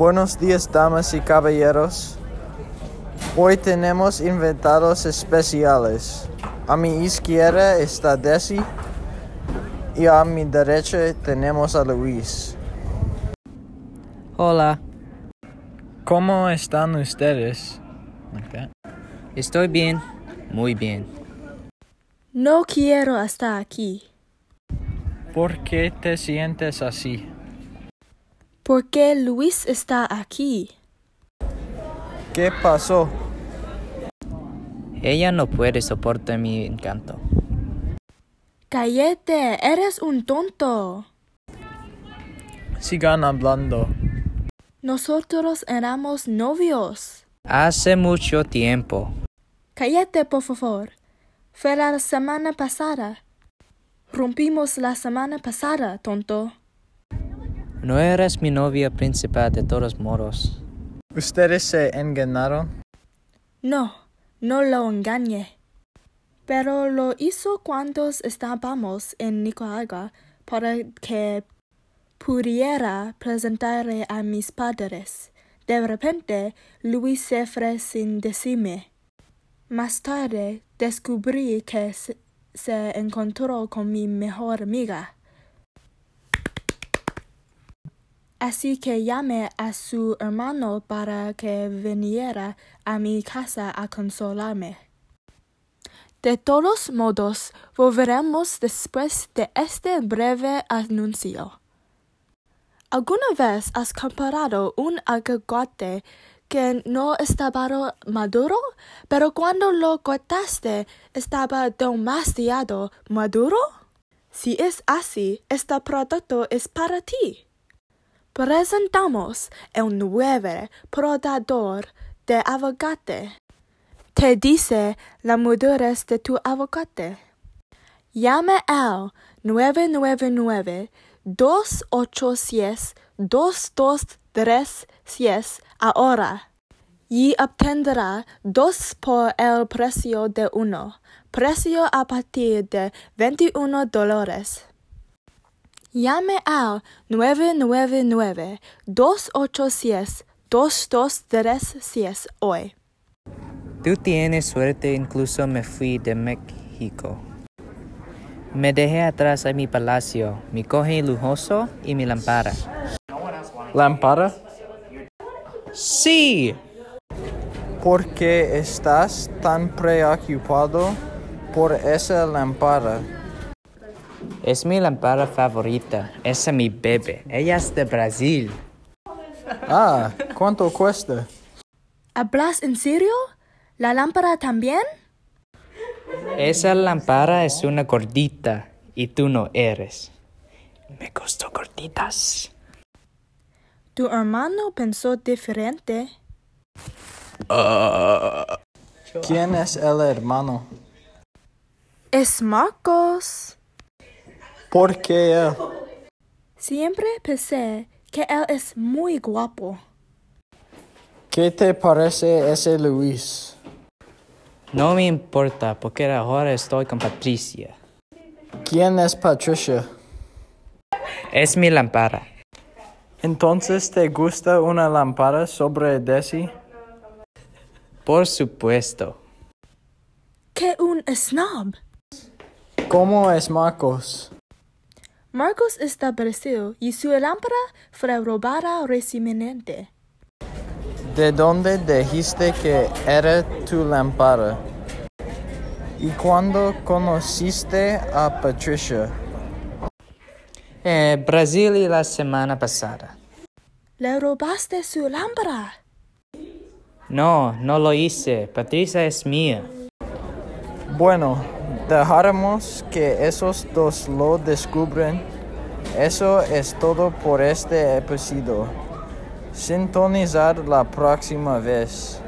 Buenos días, damas y caballeros. Hoy tenemos invitados especiales. A mi izquierda está Desi y a mi derecha tenemos a Luis. Hola, ¿Cómo están ustedes? Like estoy bien, muy bien. No quiero estar aquí, ¿Por qué te sientes así? Porque Luis está aquí. ¿Qué pasó? Ella no puede soportar mi encanto. Cállate, eres un tonto. Sigan hablando. Nosotros éramos novios. Hace mucho tiempo. Cállate, por favor. Fue la semana pasada. Rompimos la semana pasada, tonto. No eres mi novia principal de todos modos. ¿Ustedes se engañaron? No, no lo engañé. Pero lo hizo cuando estábamos en Nicaragua para que pudiera presentarle a mis padres. De repente, Luis se fue sin decirme. Más tarde, descubrí que se, se encontró con mi mejor amiga. Así que llamé a su hermano para que viniera a mi casa a consolarme. De todos modos, volveremos después de este breve anuncio. ¿Alguna vez has comprado un aguacate que no estaba maduro, pero cuando lo cortaste estaba demasiado maduro? Si es así, este producto es para ti. Presentamos el nuevo probador de aguacate. Te dice la madurez de tu aguacate. Llame al 999-286-2236 ahora y obtendrá dos por el precio de uno, precio a partir de 21 dólares. Llame al 999-286-2236 hoy. Tú tienes suerte, incluso me fui de México. Me dejé atrás a mi palacio, mi coche lujoso y mi lámpara. ¿Lámpara? Sí, ¿Por qué estás tan preocupado por esa lámpara? Es mi lámpara favorita. Esa es mi bebé. Ella es de Brasil. Ah, ¿cuánto cuesta? ¿Hablas en serio? ¿La lámpara también? Esa lámpara es una gordita y tú no eres. Me costó gorditas. Tu hermano pensó diferente. ¿Quién es el hermano? Es Marcos. ¿Por qué él? Siempre pensé que él es muy guapo. ¿Qué te parece ese Luis? No me importa porque ahora estoy con Patricia. ¿Quién es Patricia? Es mi lámpara. Entonces, ¿te gusta una lámpara sobre Desi? Por supuesto. ¡Qué un snob! ¿Cómo es Marcos? Marcos está Brasil y su lámpara fue robada recientemente. ¿De dónde dijiste que era tu lámpara? ¿Y cuándo conociste a Patricia? Eh, Brasil y la semana pasada. Le robaste su lámpara. No, no lo hice. Patricia es mía. Bueno, dejaremos que esos dos lo descubren. Eso es todo por este episodio. Sintonizar la próxima vez.